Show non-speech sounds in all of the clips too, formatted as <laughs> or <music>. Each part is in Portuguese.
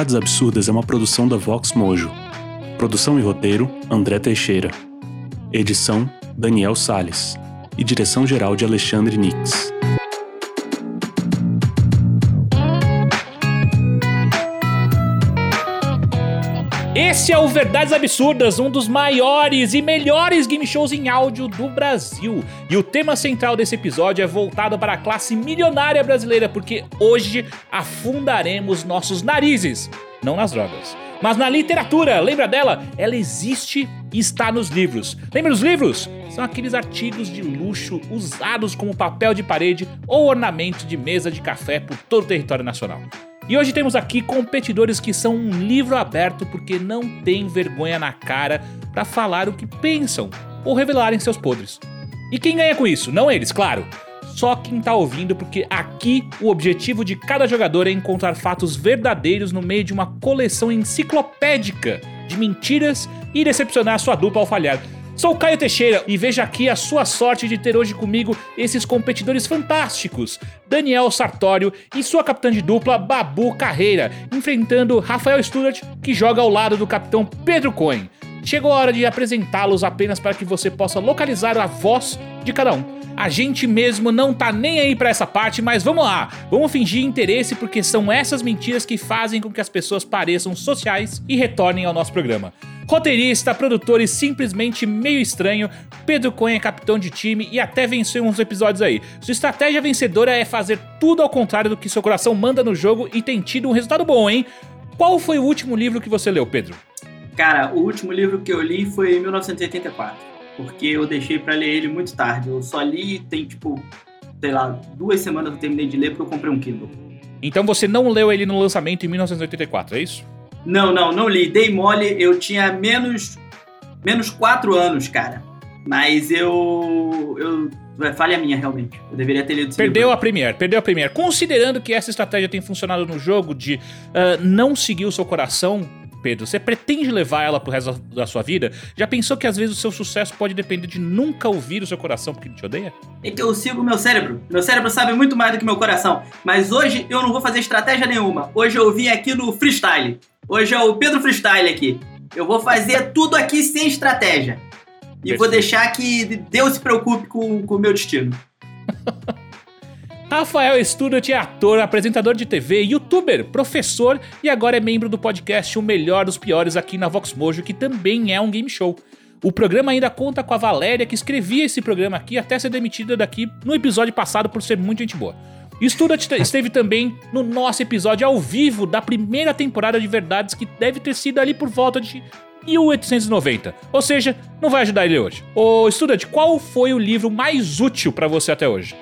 Verdades Absurdas é uma produção da Vox Mojo. Produção e roteiro: André Teixeira. Edição: Daniel Sales. E direção-geral de Alexandre Nix. Esse é o Verdades Absurdas, um dos maiores e melhores game shows em áudio do Brasil. E o tema central desse episódio é voltado para a classe milionária brasileira, porque hoje afundaremos nossos narizes, não nas drogas, mas na literatura. Lembra dela? Ela existe e está nos livros. Lembra dos livros? São aqueles artigos de luxo usados como papel de parede ou ornamento de mesa de café por todo o território nacional. E hoje temos aqui competidores que são um livro aberto porque não têm vergonha na cara para falar o que pensam ou revelarem seus podres. E quem ganha com isso? Não eles, claro. Só quem tá ouvindo, porque aqui o objetivo de cada jogador é encontrar fatos verdadeiros no meio de uma coleção enciclopédica de mentiras e decepcionar sua dupla ao falhar. Sou Caio Teixeira e veja aqui a sua sorte de ter hoje comigo esses competidores fantásticos: Daniel Sartório e sua capitã de dupla, Babu Carreira, enfrentando Rafael Stuart, que joga ao lado do capitão Pedro Cohen. Chegou a hora de apresentá-los apenas para que você possa localizar a voz de cada um. A gente mesmo não tá nem aí para essa parte, mas vamos lá. Vamos fingir interesse porque são essas mentiras que fazem com que as pessoas pareçam sociais e retornem ao nosso programa. Roteirista, produtor e simplesmente meio estranho, Pedro Cunha é capitão de time e até venceu uns episódios aí. Sua estratégia vencedora é fazer tudo ao contrário do que seu coração manda no jogo e tem tido um resultado bom, hein? Qual foi o último livro que você leu, Pedro? Cara, o último livro que eu li foi em 1984, porque eu deixei para ler ele muito tarde. Eu só li tem tipo, sei lá, duas semanas que eu terminei de ler porque eu comprei um Kindle. Então você não leu ele no lançamento em 1984, é isso? Não, não, não li. Dei mole, eu tinha menos menos quatro anos, cara. Mas eu. eu é falha minha, realmente. Eu deveria ter lido Perdeu a Premiere, perdeu a Premiere. Considerando que essa estratégia tem funcionado no jogo de uh, não seguir o seu coração, Pedro, você pretende levar ela pro resto da sua vida? Já pensou que às vezes o seu sucesso pode depender de nunca ouvir o seu coração porque ele te odeia? É que eu sigo o meu cérebro. Meu cérebro sabe muito mais do que meu coração. Mas hoje eu não vou fazer estratégia nenhuma. Hoje eu vim aqui no freestyle. Hoje é o Pedro Freestyle aqui. Eu vou fazer tudo aqui sem estratégia. E Perfeito. vou deixar que Deus se preocupe com o meu destino. <laughs> Rafael Student é ator, apresentador de TV, youtuber, professor e agora é membro do podcast O Melhor dos Piores aqui na Vox Mojo, que também é um game show. O programa ainda conta com a Valéria, que escrevia esse programa aqui até ser demitida daqui no episódio passado por ser muito gente boa. Student esteve também no nosso episódio ao vivo da primeira temporada de Verdades, que deve ter sido ali por volta de 1890. Ou seja, não vai ajudar ele hoje. Ô, Student, qual foi o livro mais útil para você até hoje?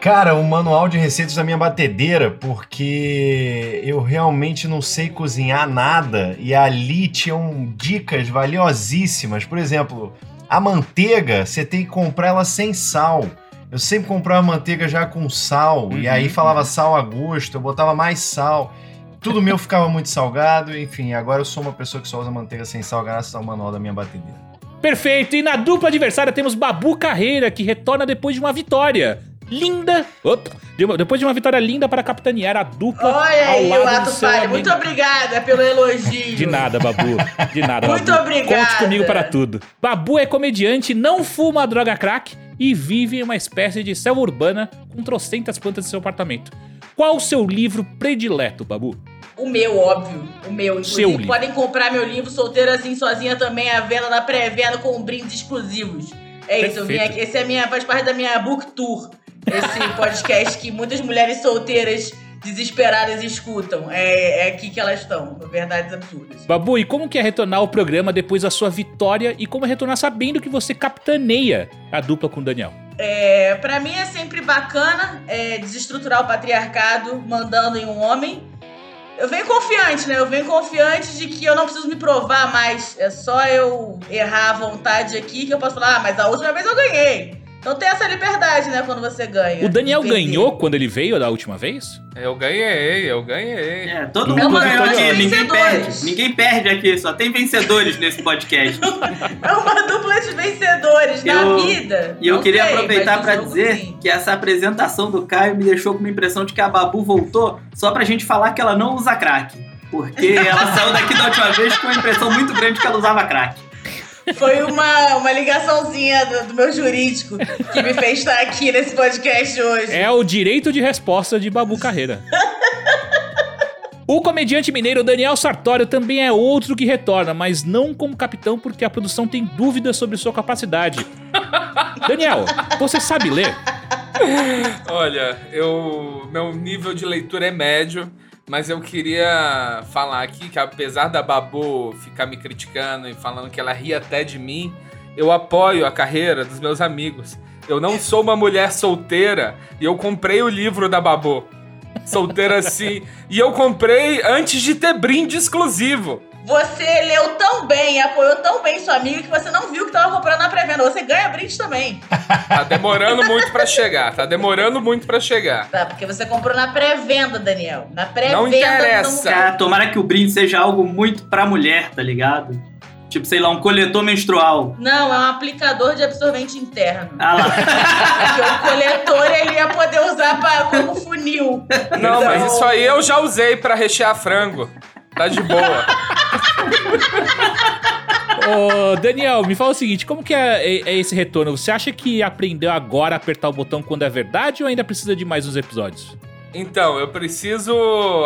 Cara, o manual de receitas da minha batedeira, porque eu realmente não sei cozinhar nada e ali tinham dicas valiosíssimas. Por exemplo, a manteiga, você tem que comprar ela sem sal. Eu sempre comprava manteiga já com sal, uhum, e aí falava sal a gosto, eu botava mais sal. Tudo meu ficava muito salgado, enfim, agora eu sou uma pessoa que só usa manteiga sem sal, graças ao manual da minha batedeira. Perfeito, e na dupla adversária temos Babu Carreira, que retorna depois de uma vitória linda. Opa, depois de uma vitória linda para capitanear a dupla. Olha aí, o Ato Palha. Muito obrigada pelo elogio. De nada, Babu. De nada, Muito Babu. obrigada. Conte comigo para tudo. Babu é comediante, não fuma droga crack e vive em uma espécie de selva urbana com trocentas plantas em seu apartamento. Qual o seu livro predileto, Babu? O meu, óbvio. O meu. Inclusive, podem comprar meu livro Solteira Assim Sozinha também à venda na pré-venda com brindes exclusivos. É isso, minha, esse é minha, faz parte da minha book tour. Esse <laughs> podcast que muitas mulheres solteiras desesperadas escutam. É, é aqui que elas estão, verdades absurdas. Babu, e como que é retornar ao programa depois da sua vitória e como é retornar sabendo que você capitaneia a dupla com o Daniel? É, para mim é sempre bacana é, desestruturar o patriarcado mandando em um homem. Eu venho confiante, né? Eu venho confiante de que eu não preciso me provar mais. É só eu errar à vontade aqui que eu posso falar, ah, mas a última vez eu ganhei. Então tem essa liberdade, né, quando você ganha. O Daniel ganhou quando ele veio da última vez? Eu ganhei, eu ganhei. É, todo mundo ganhou aqui, ninguém perde. Ninguém perde aqui, só tem vencedores nesse podcast. <laughs> é uma dupla de vencedores eu, na vida. E eu Não queria sei, aproveitar para dizer sim. que essa apresentação do Caio me deixou com uma impressão de que a Babu voltou só pra gente falar que ela não usa crack. Porque ela saiu daqui da última vez com uma impressão muito grande que ela usava crack. Foi uma, uma ligaçãozinha do, do, meu jurídico que me fez estar aqui nesse podcast hoje. É o direito de resposta de Babu Carreira. O comediante mineiro Daniel Sartório também é outro que retorna, mas não como capitão porque a produção tem dúvidas sobre sua capacidade. Daniel, você sabe ler? Olha, eu meu nível de leitura é médio. Mas eu queria falar aqui que apesar da Babu ficar me criticando e falando que ela ri até de mim, eu apoio a carreira dos meus amigos. Eu não sou uma mulher solteira e eu comprei o livro da Babu. Solteira assim. e eu comprei antes de ter brinde exclusivo. Você leu tão bem, apoiou tão bem sua amiga que você não viu que tava comprando na pré-venda. Você ganha brinde também. <laughs> tá demorando muito para chegar. Tá demorando muito para chegar. Tá, porque você comprou na pré-venda, Daniel. Na pré-venda. Não interessa. Não... tomara que o brinde seja algo muito pra mulher, tá ligado? Tipo, sei lá, um coletor menstrual. Não, é um aplicador de absorvente interno. Ah lá. <laughs> Porque o coletor ele ia poder usar pra, como funil. Não, então... mas isso aí eu já usei para rechear frango. Tá de boa. <laughs> Ô, Daniel, me fala o seguinte: como que é, é, é, esse retorno? Você acha que aprendeu agora a apertar o botão quando é verdade ou ainda precisa de mais uns episódios? Então, eu preciso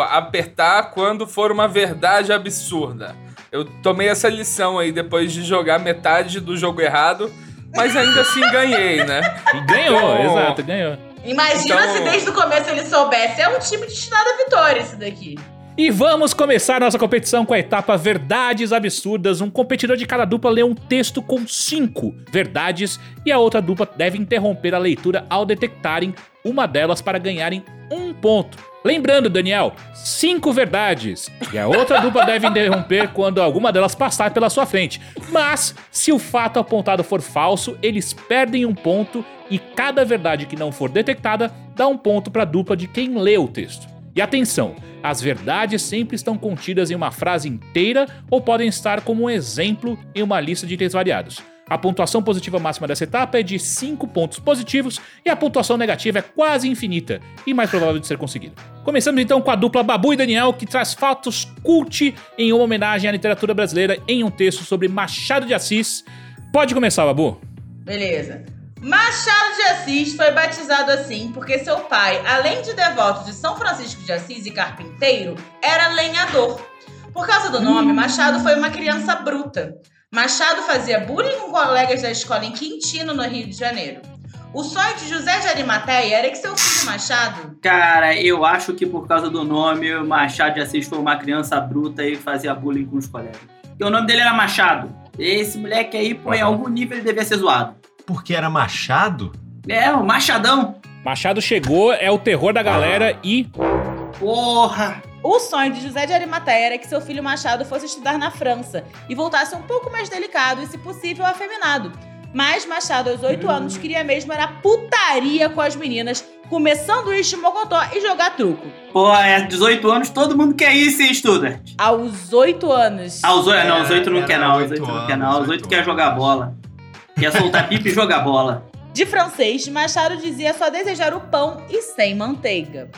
apertar quando for uma verdade absurda. Eu tomei essa lição aí depois de jogar metade do jogo errado, mas ainda assim ganhei, né? E ganhou, então, exato, ganhou. Imagina então... se desde o começo ele soubesse. É um time destinado à vitória esse daqui. E vamos começar nossa competição com a etapa Verdades Absurdas. Um competidor de cada dupla lê um texto com cinco verdades e a outra dupla deve interromper a leitura ao detectarem uma delas para ganharem um ponto. Lembrando, Daniel, cinco verdades. E a outra dupla deve interromper quando alguma delas passar pela sua frente. Mas, se o fato apontado for falso, eles perdem um ponto e cada verdade que não for detectada dá um ponto para a dupla de quem lê o texto. E atenção, as verdades sempre estão contidas em uma frase inteira ou podem estar como um exemplo em uma lista de itens variados. A pontuação positiva máxima dessa etapa é de 5 pontos positivos e a pontuação negativa é quase infinita e mais provável de ser conseguida. Começamos então com a dupla Babu e Daniel, que traz fatos cult em uma homenagem à literatura brasileira em um texto sobre Machado de Assis. Pode começar, Babu. Beleza. Machado de Assis foi batizado assim porque seu pai, além de devoto de São Francisco de Assis e carpinteiro, era lenhador. Por causa do nome, hum. Machado foi uma criança bruta. Machado fazia bullying com colegas da escola em Quintino, no Rio de Janeiro. O sonho de José de Arimateia era que seu filho Machado. Cara, eu acho que por causa do nome, Machado de Assis foi uma criança bruta e fazia bullying com os colegas. E o nome dele era Machado. Esse moleque aí, pô, em algum nível ele devia ser zoado porque era Machado? É, o Machadão. Machado chegou, é o terror da galera ah. e. Porra! O sonho de José de Arimateia era que seu filho Machado fosse estudar na França e voltasse um pouco mais delicado e, se possível, afeminado. Mas Machado, aos oito hum. anos, queria mesmo era putaria com as meninas, comer sanduíche mocotó e jogar truco. Pô, é 18 anos, todo mundo quer ir sem estuda. Aos oito anos. Aos oito, não, aos oito não quer não, aos oito não quer não, aos oito quer jogar bola. Quer soltar pipa e jogar bola. De francês, Machado dizia só desejar o pão e sem manteiga.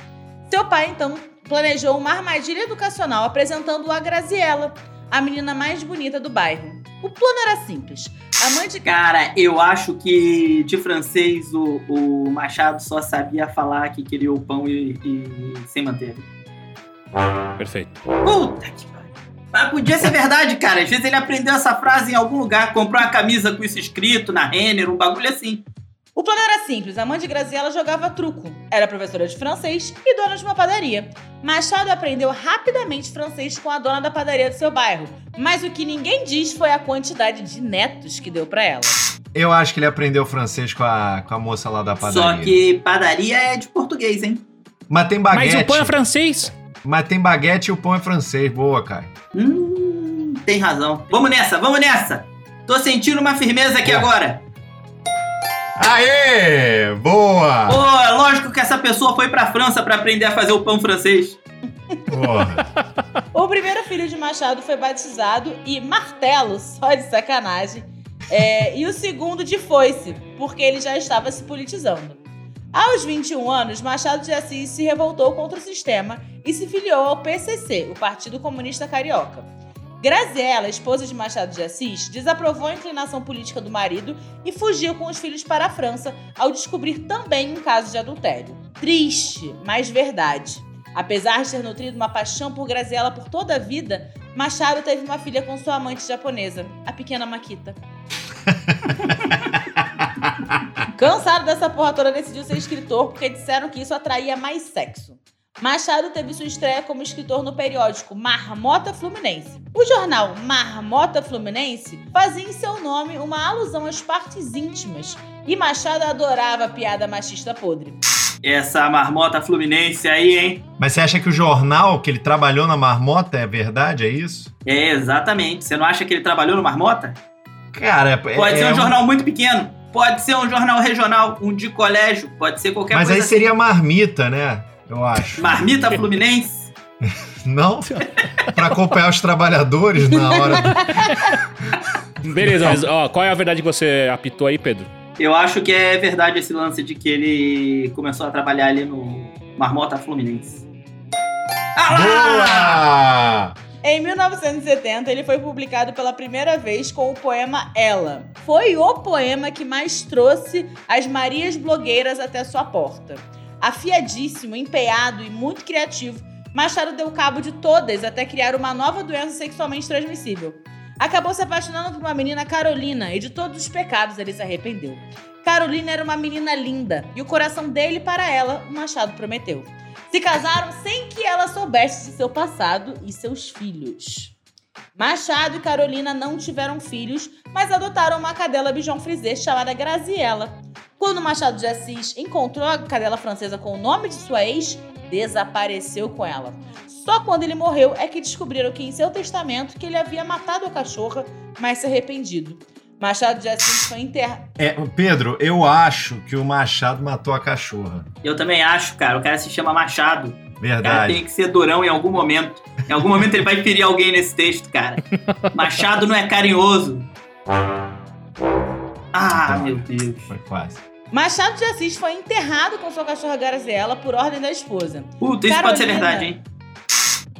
Seu pai, então, planejou uma armadilha educacional apresentando-o a Graziella, a menina mais bonita do bairro. O plano era simples. A mãe de... Cara, eu acho que de francês o, o Machado só sabia falar que queria o pão e, e sem manteiga. Perfeito. Puta que mas podia ser verdade, cara. Às vezes ele aprendeu essa frase em algum lugar, comprou uma camisa com isso escrito na Renner, um bagulho assim. O plano era simples: a mãe de Graziella jogava truco. Era professora de francês e dona de uma padaria. Machado aprendeu rapidamente francês com a dona da padaria do seu bairro. Mas o que ninguém diz foi a quantidade de netos que deu pra ela. Eu acho que ele aprendeu francês com a, com a moça lá da padaria. Só que padaria é de português, hein? Mas tem baguete. Mas o pão é francês. Mas tem baguete e o pão é francês. Boa, cara. Hum, tem razão. Vamos nessa, vamos nessa. Tô sentindo uma firmeza aqui Boa. agora. Aê! Boa! Pô, é lógico que essa pessoa foi pra França pra aprender a fazer o pão francês. Porra. O primeiro filho de Machado foi batizado e Martelo, só de sacanagem. É, e o segundo de Foice, porque ele já estava se politizando. Aos 21 anos, Machado de Assis se revoltou contra o sistema e se filiou ao PCC, o Partido Comunista Carioca. Graziella, esposa de Machado de Assis, desaprovou a inclinação política do marido e fugiu com os filhos para a França ao descobrir também um caso de adultério. Triste, mas verdade. Apesar de ter nutrido uma paixão por Graziella por toda a vida, Machado teve uma filha com sua amante japonesa, a pequena Makita. <laughs> Cansado dessa porra toda, decidiu ser escritor porque disseram que isso atraía mais sexo. Machado teve sua estreia como escritor no periódico Marmota Fluminense. O jornal Marmota Fluminense fazia em seu nome uma alusão às partes íntimas, e Machado adorava a piada machista podre. Essa marmota fluminense aí, hein? Mas você acha que o jornal que ele trabalhou na marmota é verdade? É isso? É, exatamente. Você não acha que ele trabalhou no Marmota? Cara, é, Pode é ser um um- jornal muito pequeno. Pode ser um jornal regional, um de colégio, pode ser qualquer Mas aí coisa. assim. seria marmita, né? Eu acho. Marmita Fluminense? <laughs> Não? pra acompanhar os trabalhadores na hora. do- <laughs> Beleza, mas ó, qual é a verdade que você apitou aí, Pedro? Eu acho que é verdade esse lance de que ele começou a trabalhar ali no Marmota Fluminense. Ah! Boa! Em 1970, ele foi publicado pela primeira vez com o poema Ela. Foi o poema que mais trouxe as Marias blogueiras até sua porta. Afiadíssimo, empenhado e muito criativo, Machado deu cabo de todas até criar uma nova doença sexualmente transmissível. Acabou se apaixonando por uma menina Carolina e de todos os pecados ele se arrependeu. Carolina era uma menina linda e o coração dele para ela, o Machado prometeu. Se casaram sem que ela soubesse de seu passado e seus filhos. Machado e Carolina não tiveram filhos, mas adotaram uma cadela bijon frisé chamada Graziella. Quando Machado de Assis encontrou a cadela francesa com o nome de sua ex, desapareceu com ela. Só quando ele morreu é que descobriram que em seu testamento que ele havia matado a cachorra, mas se arrependido. Machado de Assis foi enterrado. É, Pedro, eu acho que o Machado matou a cachorra. Eu também acho, cara. O cara se chama Machado. O cara Verdade. tem que ser durão em algum momento. Em algum momento ele vai ferir alguém nesse texto, cara. Machado não é carinhoso. Ah, meu Deus. Foi quase. Machado de Assis foi enterrado com sua cachorra Graziella por ordem da esposa. Puta, isso pode ser Carolina. verdade, hein?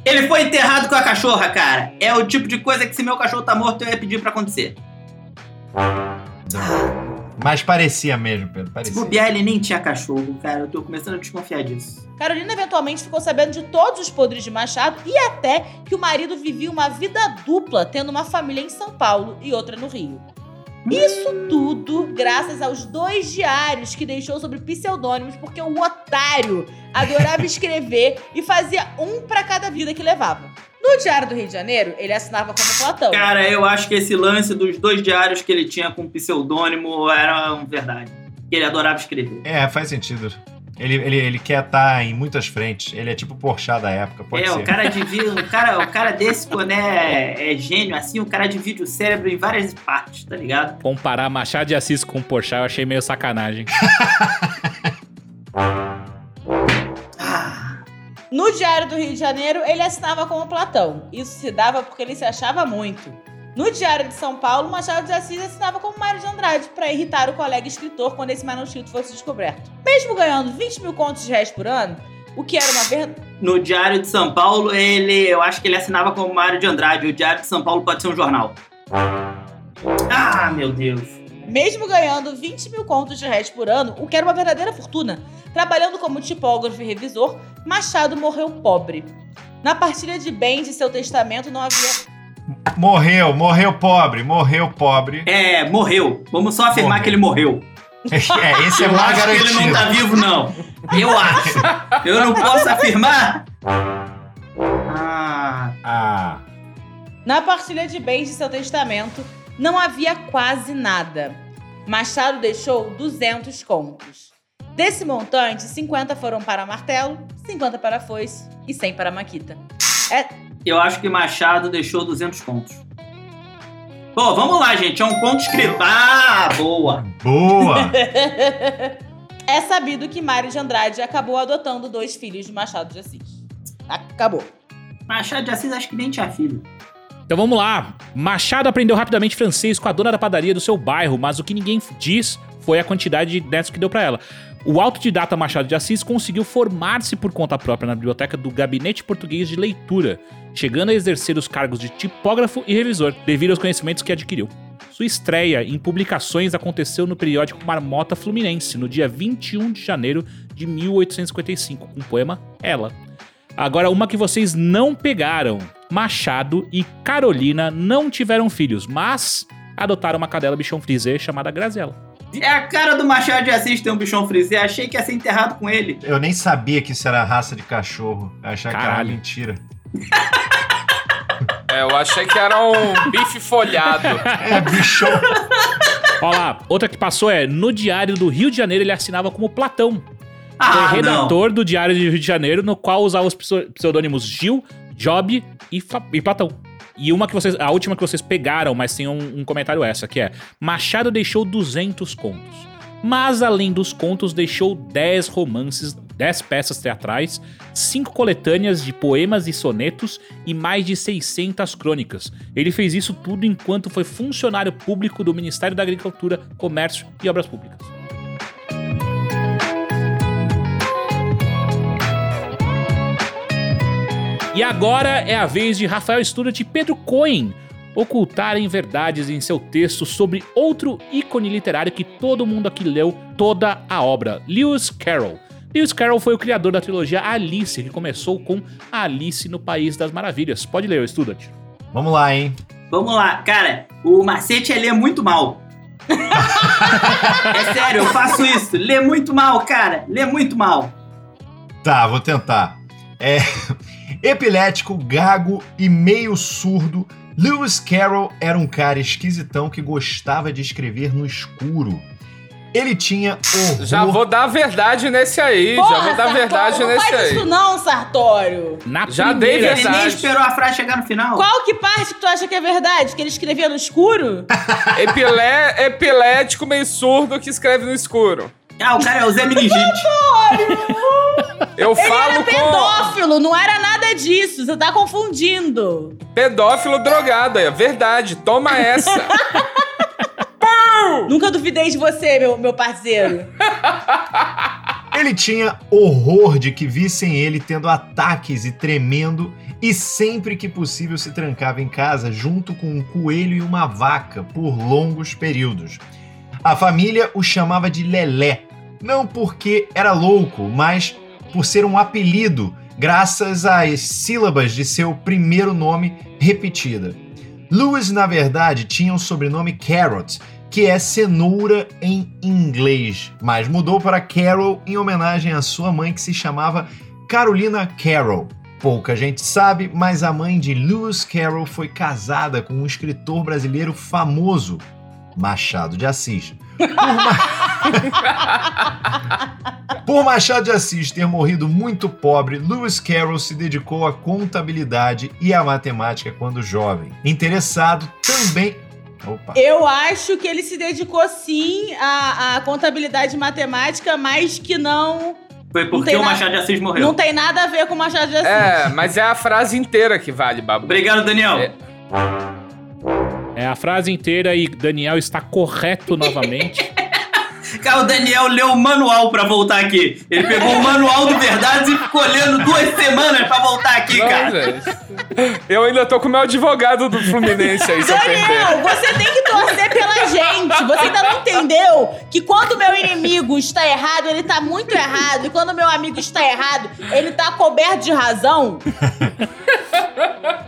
Ele foi enterrado com a cachorra, cara. É o tipo de coisa que se meu cachorro tá morto eu ia pedir pra acontecer. Mas parecia mesmo, Pedro. Se Parecia. bobear, ele nem tinha cachorro, cara. Eu tô começando a desconfiar disso. Carolina eventualmente ficou sabendo de todos os podres de Machado e até que o marido vivia uma vida dupla, tendo uma família em São Paulo e outra no Rio. Isso tudo graças aos dois diários que deixou sobre pseudônimos, porque o otário adorava <laughs> escrever e fazia um pra cada vida que levava. No Diário do Rio de Janeiro, ele assinava como Platão. Cara, eu acho que esse lance dos dois diários que ele tinha com pseudônimo era verdade. Que ele adorava escrever. É, faz sentido. Ele, ele, ele quer estar em muitas frentes. Ele é tipo o Porchat da época, pode é, ser. o cara divide. O cara, o cara desse, quando é, é gênio, assim, o cara divide o cérebro em várias partes, tá ligado? Comparar Machado de Assis com Porchat eu achei meio sacanagem. <laughs> No Diário do Rio de Janeiro, ele assinava como Platão. Isso se dava porque ele se achava muito. No Diário de São Paulo, Machado de Assis assinava como Mário de Andrade para irritar o colega escritor quando esse manuscrito fosse descoberto. Mesmo ganhando 20 mil contos de réis por ano, o que era uma verdade. no Diário de São Paulo, ele. Eu acho que ele assinava como Mário de Andrade. O Diário de São Paulo pode ser um jornal. Ah, meu Deus. Mesmo ganhando 20 mil contos de réis por ano, o que era uma verdadeira fortuna, trabalhando como tipógrafo e revisor, Machado morreu pobre. Na partilha de bens de seu testamento não havia Morreu, morreu pobre, morreu pobre. É, morreu. Vamos só afirmar Morreu. que ele morreu. <laughs> É, esse é mais acho que ele não garantido. tá vivo, não. Eu acho. Eu não posso afirmar. Ah, Ah, Na partilha de bens de seu testamento, não havia quase nada. Machado deixou 200 contos. Desse montante, 50 foram para martelo, 50 para foice e 100 para maquita. É, eu acho que Machado deixou 200 contos. Pô, vamos lá, gente. É um conto escrito. Ah, boa. boa! <laughs> é sabido que Mário de Andrade acabou adotando dois filhos de Machado de Assis. Acabou. Machado de Assis acho que nem tinha filho. Então vamos lá. Machado aprendeu rapidamente francês com a dona da padaria do seu bairro, mas o que ninguém diz foi a quantidade de netos que deu pra ela. O autodidata Machado de Assis conseguiu formar-se por conta própria na biblioteca do Gabinete Português de Leitura, chegando a exercer os cargos de tipógrafo e revisor, devido aos conhecimentos que adquiriu. Sua estreia em publicações aconteceu no periódico Marmota Fluminense, no dia 21 de janeiro de 1855, com o poema Ela. Agora, uma que vocês não pegaram. Machado e Carolina não tiveram filhos, mas adotaram uma cadela bichão frisé chamada Graziella. É a cara do Machado de Assis ter um bichão frisé. Achei que ia ser enterrado com ele. Eu nem sabia que isso era raça de cachorro. Eu achava que era mentira. <laughs> É, eu achei que era um bife folhado. É, bichão. Ó lá, outra que passou é no Diário do Rio de Janeiro ele assinava como Platão. Foi Ah, não. redator do Diário do Rio de Janeiro, no qual usava os pseu- pseudônimos Gil, Job e, Fa- e Platão. E uma que vocês, a última que vocês pegaram, mas tem um, um comentário essa, que é Machado deixou 200 contos. Mas além dos contos, deixou 10 romances, 10 peças teatrais, 5 coletâneas de poemas e sonetos e mais de 600 crônicas. Ele fez isso tudo enquanto foi funcionário público do Ministério da Agricultura, Comércio e Obras Públicas. E agora é a vez de Rafael Student e Pedro Cohen ocultarem verdades em seu texto sobre outro ícone literário que todo mundo aqui leu toda a obra, Lewis Carroll. Lewis Carroll foi o criador da trilogia Alice, que começou com Alice no País das Maravilhas. Pode ler, Student. Vamos lá, hein? Vamos lá. Cara, o macete é ler muito mal. <laughs> é sério, eu faço isso. Lê muito mal, cara. Lê muito mal. Tá, vou tentar. É. Epilético, gago e meio surdo, Lewis Carroll era um cara esquisitão que gostava de escrever no escuro. Ele tinha horror... Já vou dar a verdade nesse aí. já Porra, vou dar a Sartório, verdade não nesse faz aí. isso não, Sartório. Na Já dei primeira, Ele nem Verdade. esperou a frase chegar no final. Qual que parte que tu acha que é verdade? Que ele escrevia no escuro? <laughs> Epilé, epilético meio surdo que escreve no escuro. Ah, o cara é o Zé Meningite. Eu Ele falo era com pedófilo, não era nada disso. Você tá confundindo. pedófilo drogado. É verdade. Toma essa. <laughs> Nunca duvidei de você, meu, meu parceiro. <laughs> Ele tinha horror de que vissem ele tendo ataques e tremendo, e sempre que possível se trancava em casa junto com um coelho e uma vaca por longos períodos. A família o chamava de Lelé, não porque era louco, mas por ser um apelido, graças às sílabas de seu primeiro nome repetida. Lewis, na verdade, tinha o sobrenome Carrot, que é cenoura em inglês, mas mudou para Carol em homenagem à sua mãe que se chamava Carolina Carroll. Pouca gente sabe, mas a mãe de Lewis Carroll foi casada com um escritor brasileiro famoso, Machado de Assis. Por, Ma- <laughs> Por Machado de Assis ter morrido muito pobre, Lewis Carroll se dedicou à contabilidade e à matemática quando jovem. Interessado também. Opa. Eu acho que ele se dedicou sim à, à contabilidade e matemática, mas que não, Foi Não porque tem o nada- Machado de Assis morreu. não tem nada a ver com Machado de Assis. É, mas é a frase inteira que vale, babu. Obrigado, Daniel. É. É a frase inteira e Daniel está correto novamente. <laughs> Cara, o Daniel leu o manual pra voltar aqui. Ele pegou o manual do Verdades e ficou lendo duas semanas pra voltar aqui, Não, cara. gente. Eu ainda tô com o meu advogado do Fluminense aí. Daniel, você tem que torcer pela gente. Você ainda não entendeu que quando o meu inimigo está errado, ele tá muito errado. E quando o meu amigo está errado, ele tá coberto de razão.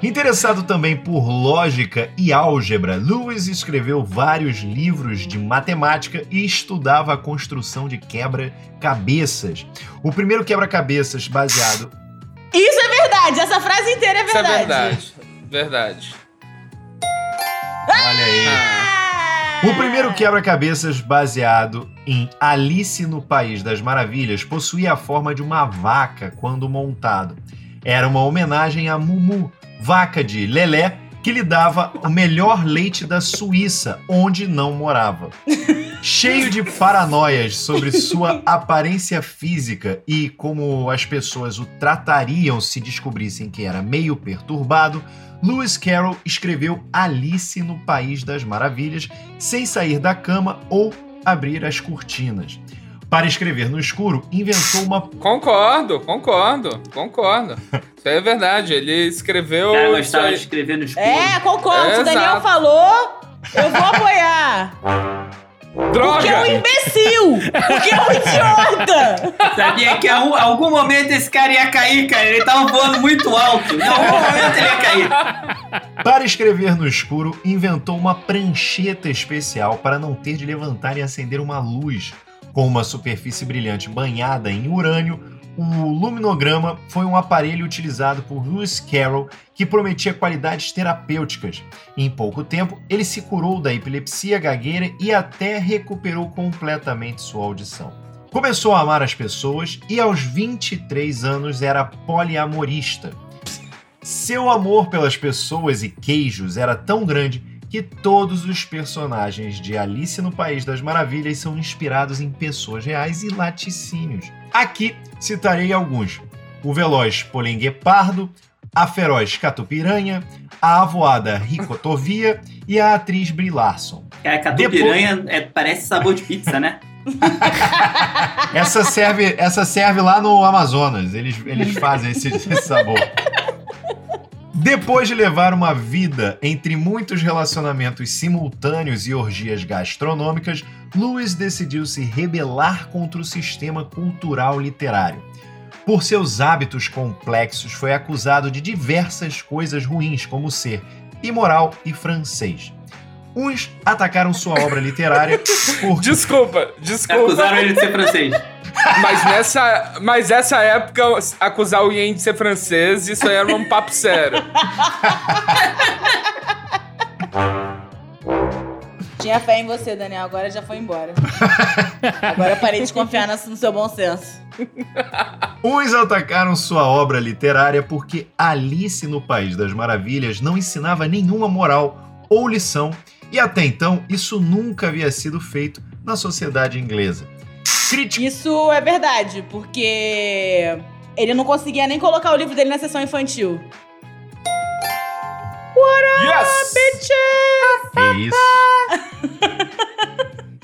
Interessado também por lógica e álgebra, Lewis escreveu vários livros de matemática e estudava a construção de quebra-cabeças. O primeiro quebra-cabeças baseado. Isso é verdade, essa frase inteira é Isso é verdade. verdade. Verdade. Olha aí. Ah, O primeiro quebra-cabeças baseado em Alice no País das Maravilhas possuía a forma de uma vaca quando montado. Era uma homenagem a Mumu, vaca de Lelé, que lhe dava o melhor leite da Suíça, onde não morava. <laughs> Cheio de paranoias sobre sua aparência física e como as pessoas o tratariam se descobrissem que era meio perturbado, Lewis Carroll escreveu Alice no País das Maravilhas sem sair da cama ou abrir as cortinas. Para escrever no escuro, inventou uma Concordo, concordo, concordo. Isso é verdade. Ele escreveu. Cara gostava de escrever no escuro. É, concordo. Se o Daniel falou, eu vou apoiar. Porque é um Droga! imbecil! Porque é um idiota! Sabia que em algum- algum momento esse cara ia cair, cara. Ele tava voando muito alto. Em algum momento ele ia cair. Para escrever no escuro, inventou uma prancheta especial para não ter de levantar e acender uma luz. Com uma superfície brilhante banhada em urânio, o luminograma foi um aparelho utilizado por Lewis Carroll que prometia qualidades terapêuticas. Em pouco tempo, ele se curou da epilepsia gagueira e até recuperou completamente sua audição. Começou a amar as pessoas e aos 23 anos era poliamorista. Seu amor pelas pessoas e queijos era tão grande que todos os personagens de Alice no País das Maravilhas são inspirados em pessoas reais e laticínios. Aqui citarei alguns: o veloz Polenguepardo, a feroz Catupiranha, a avoada Ricotovia e a atriz Brie Larson. Cara, catupiranha é, parece sabor de pizza, né? <laughs> Essa serve, essa serve lá no Amazonas. Eles, eles fazem esse, esse sabor. Depois de levar uma vida entre muitos relacionamentos simultâneos e orgias gastronômicas, Lewis decidiu se rebelar contra o sistema cultural literário. Por seus hábitos complexos, foi acusado de diversas coisas ruins, como ser imoral e francês. Uns atacaram sua obra literária por <laughs> Desculpa, desculpa. Acusaram ele de ser francês. <laughs> Mas nessa, mas essa época, acusar o Yen de ser francês, isso aí era um papo sério. <laughs> Tinha fé em você, Daniel. Agora já foi embora. Agora eu parei de confiar no seu bom senso. Uns atacaram sua obra literária porque Alice no País das Maravilhas não ensinava nenhuma moral ou lição, e até então isso nunca havia sido feito na sociedade inglesa. Crítico Isso é verdade, porque ele não conseguia nem colocar o livro dele na sessão infantil. Yes! é isso. <laughs>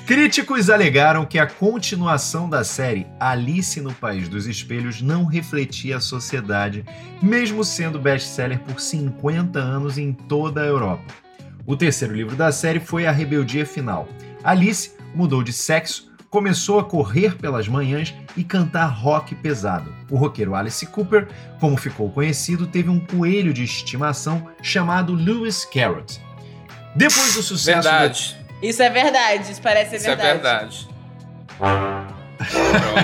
Críticos alegaram que a continuação da série Alice no País dos Espelhos não refletia a sociedade, mesmo sendo best-seller por 50 anos em toda a Europa. O terceiro livro da série foi A Rebeldia Final. Alice mudou de sexo, começou a correr pelas manhãs e cantar rock pesado. O roqueiro Alice Cooper, como ficou conhecido, teve um coelho de estimação chamado Lewis Carrot. Depois do sucesso da- Verdade. Isso é verdade, isso parece ser Isso é verdade.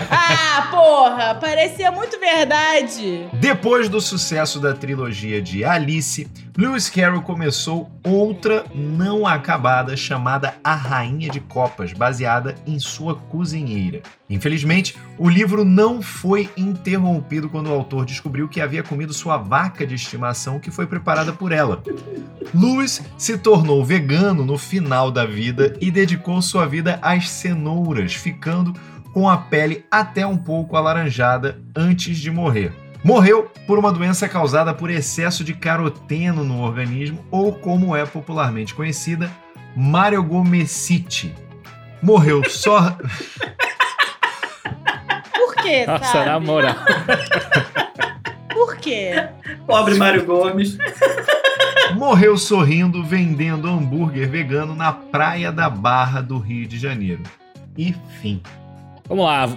Ah, porra! Parecia muito verdade. Depois do sucesso da trilogia de Alice, Lewis Carroll começou outra não acabada chamada A Rainha de Copas, baseada em sua cozinheira. Infelizmente, o livro não foi interrompido quando o autor descobriu que havia comido sua vaca de estimação que foi preparada por ela. Lewis se tornou vegano no final da vida e dedicou sua vida às cenouras, ficando com a pele até um pouco alaranjada antes de morrer. Morreu por uma doença causada por excesso de caroteno no organismo, ou como é popularmente conhecida, mariogomecite. Morreu só. <laughs> Por quê, Nossa, sabe? na moral. Por quê? Pobre Mário Gomes. morreu sorrindo vendendo hambúrguer vegano na praia da Barra do Rio de Janeiro. E fim. Vamos lá.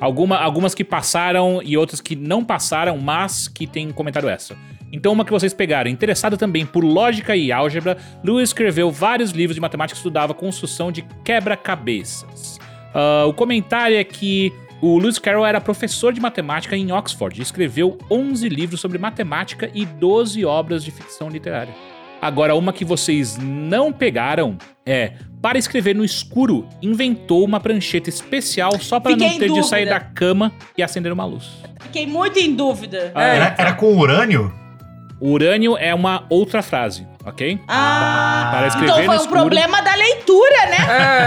Alguma, algumas que passaram e outras que não passaram, mas que tem comentário extra. Então, uma que vocês pegaram. Interessado também por lógica e álgebra, Lewis escreveu vários livros de matemática que estudava construção de quebra-cabeças. Ah, o comentário é que o Lewis Carroll era professor de matemática em Oxford e escreveu 11 livros sobre matemática e 12 obras de ficção literária. Agora, uma que vocês não pegaram é: para escrever no escuro, inventou uma prancheta especial só para não ter de dúvida. sair da cama e acender uma luz. Fiquei muito em dúvida. Ah, Era, era com urânio? Urânio é uma outra frase, ok? Ah, Para escrever então foi no um escuro. problema da leitura, né?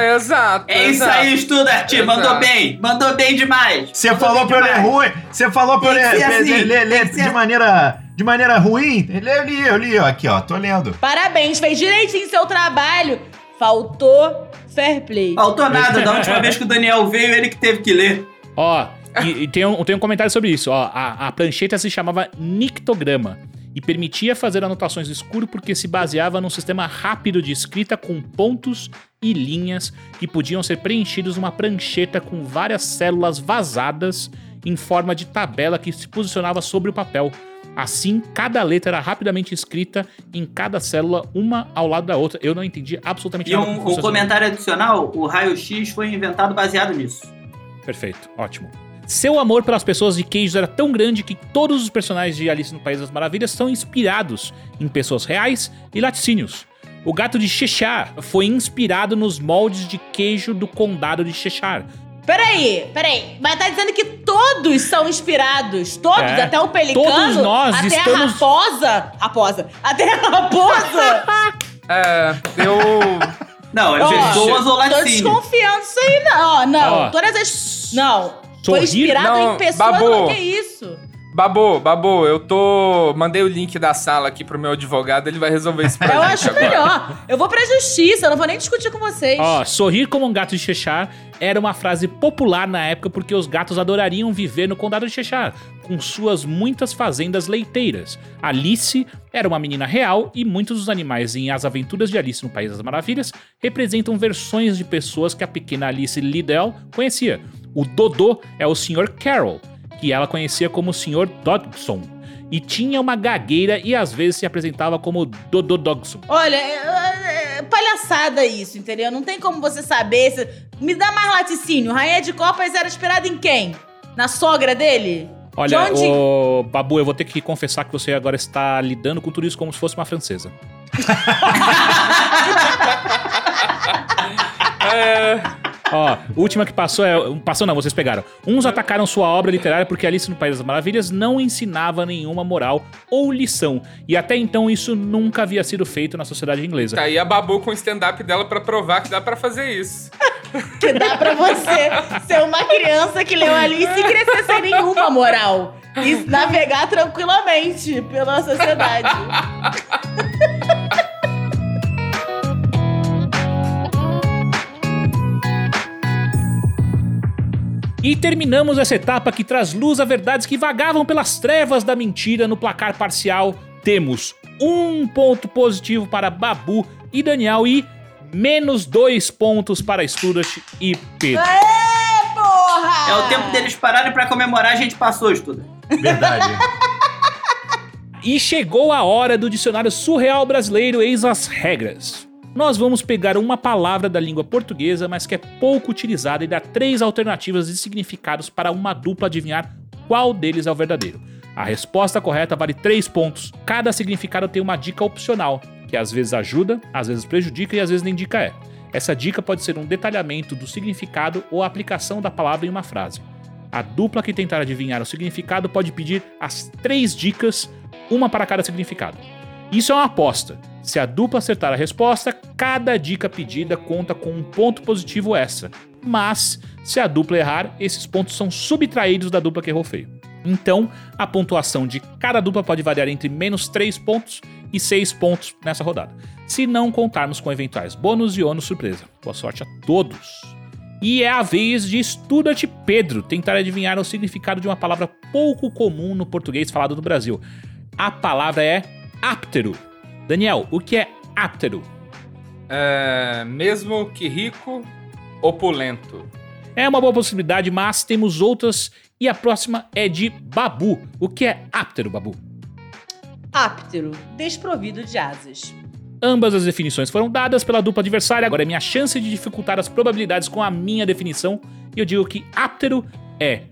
É, exato. É isso exato. aí, Studart. Mandou bem. Mandou bem demais. Você falou pra eu ler ruim. Você falou pra eu ler, assim, ler- ler- de maneira de maneira ruim. Eu li, eu li, ó, aqui, ó, tô lendo. Parabéns, fez direitinho seu trabalho. Faltou fair play. Faltou nada. Da última vez que o Daniel veio, ele que teve que ler. Ó, e, e tem, um, tem um comentário sobre isso. Ó, a, a prancheta se chamava nictograma e permitia fazer anotações no escuro porque se baseava num sistema rápido de escrita com pontos e linhas que podiam ser preenchidos numa prancheta com várias células vazadas em forma de tabela que se posicionava sobre o papel. Assim, cada letra era rapidamente escrita em cada célula, uma ao lado da outra. Eu não entendi absolutamente E nada. um, como um comentário adicional: o raio-x foi inventado baseado nisso. Perfeito, ótimo. Seu amor pelas pessoas de queijos era tão grande que todos os personagens de Alice no País das Maravilhas são inspirados em pessoas reais e laticínios. O gato de Cheshire foi inspirado nos moldes de queijo do condado de Cheshire. Peraí, peraí. Mas tá dizendo que todos são inspirados. Todos, É. até o pelicano. Todos nós até estamos- a raposa. Raposa. Até a raposa. <laughs> É, eu. Não, é Ó, pessoas ou Tô laticínio. desconfiando disso aí, não. Ó, não. Ó. Todas as. Não. Foi Sorrir? inspirado Não, em pessoas. Babu. Não, que isso? Babu, Babu, eu tô. Mandei o link da sala aqui pro meu advogado, ele vai resolver isso pra <laughs> Eu gente acho agora. melhor. Eu vou pra justiça, eu não vou nem discutir com vocês. Ó, sorrir como um gato de Cheshire era uma frase popular na época porque os gatos adorariam viver no condado de Cheshire, com suas muitas fazendas leiteiras. Alice era uma menina real e muitos dos animais em As Aventuras de Alice no País das Maravilhas representam versões de pessoas que a pequena Alice Liddell conhecia. O Dodô é o Sr. Carroll, que ela conhecia como o Sr. Dodgson. E tinha uma gagueira e às vezes se apresentava como Dodô Dodgson. Olha, é, é palhaçada isso, entendeu? Não tem como você saber. se- Me dá mais laticínio. Rainha de Copas era inspirada em quem? Na sogra dele? Olha, De onde- ô, Babu, eu vou ter que confessar que você agora está lidando com tudo isso como se fosse uma francesa. <laughs> <laughs> É, Ó, última que passou é. Passou não, vocês pegaram. Uns atacaram sua obra literária porque Alice no País das Maravilhas não ensinava nenhuma moral ou lição. E até então isso nunca havia sido feito na sociedade inglesa. tá aí a Babu com o stand-up dela pra provar que dá pra fazer isso. Que dá pra você ser uma criança que leu Alice e crescer sem nenhuma moral. E navegar tranquilamente pela sociedade. E terminamos essa etapa que traz luz a verdades que vagavam pelas trevas da mentira no placar parcial. Temos um ponto positivo para Babu e Daniel e menos dois pontos para Studart e Pedro. Aê, porra! É o tempo deles pararem pra comemorar, a gente passou, estuda. Verdade. E chegou a hora do dicionário surreal brasileiro, eis as regras. Nós vamos pegar uma palavra da língua portuguesa, mas que é pouco utilizada, e dar três alternativas de significados para uma dupla adivinhar qual deles é o verdadeiro. A resposta correta vale três pontos. Cada significado tem uma dica opcional, que às vezes ajuda, às vezes prejudica e às vezes nem dica é. Essa dica pode ser um detalhamento do significado ou a aplicação da palavra em uma frase. A dupla que tentar adivinhar o significado pode pedir as três dicas, uma para cada significado. Isso é uma aposta. Se a dupla acertar a resposta, cada dica pedida conta com um ponto positivo extra. Mas, se a dupla errar, esses pontos são subtraídos da dupla que errou feio. Então, a pontuação de cada dupla pode variar entre menos 3 pontos e 6 pontos nessa rodada. Se não contarmos com eventuais bônus e ônus surpresa. Boa sorte a todos! E é a vez de Studart Pedro tentar adivinhar o significado de uma palavra pouco comum no português falado no Brasil. A palavra é áptero. Daniel, o que é áptero? É, mesmo que rico, opulento. É uma boa possibilidade, mas temos outras e a próxima é de Babu. O que é áptero, Babu? áptero, desprovido de asas. Ambas as definições foram dadas pela dupla adversária, agora é minha chance de dificultar as probabilidades com a minha definição. E eu digo que áptero é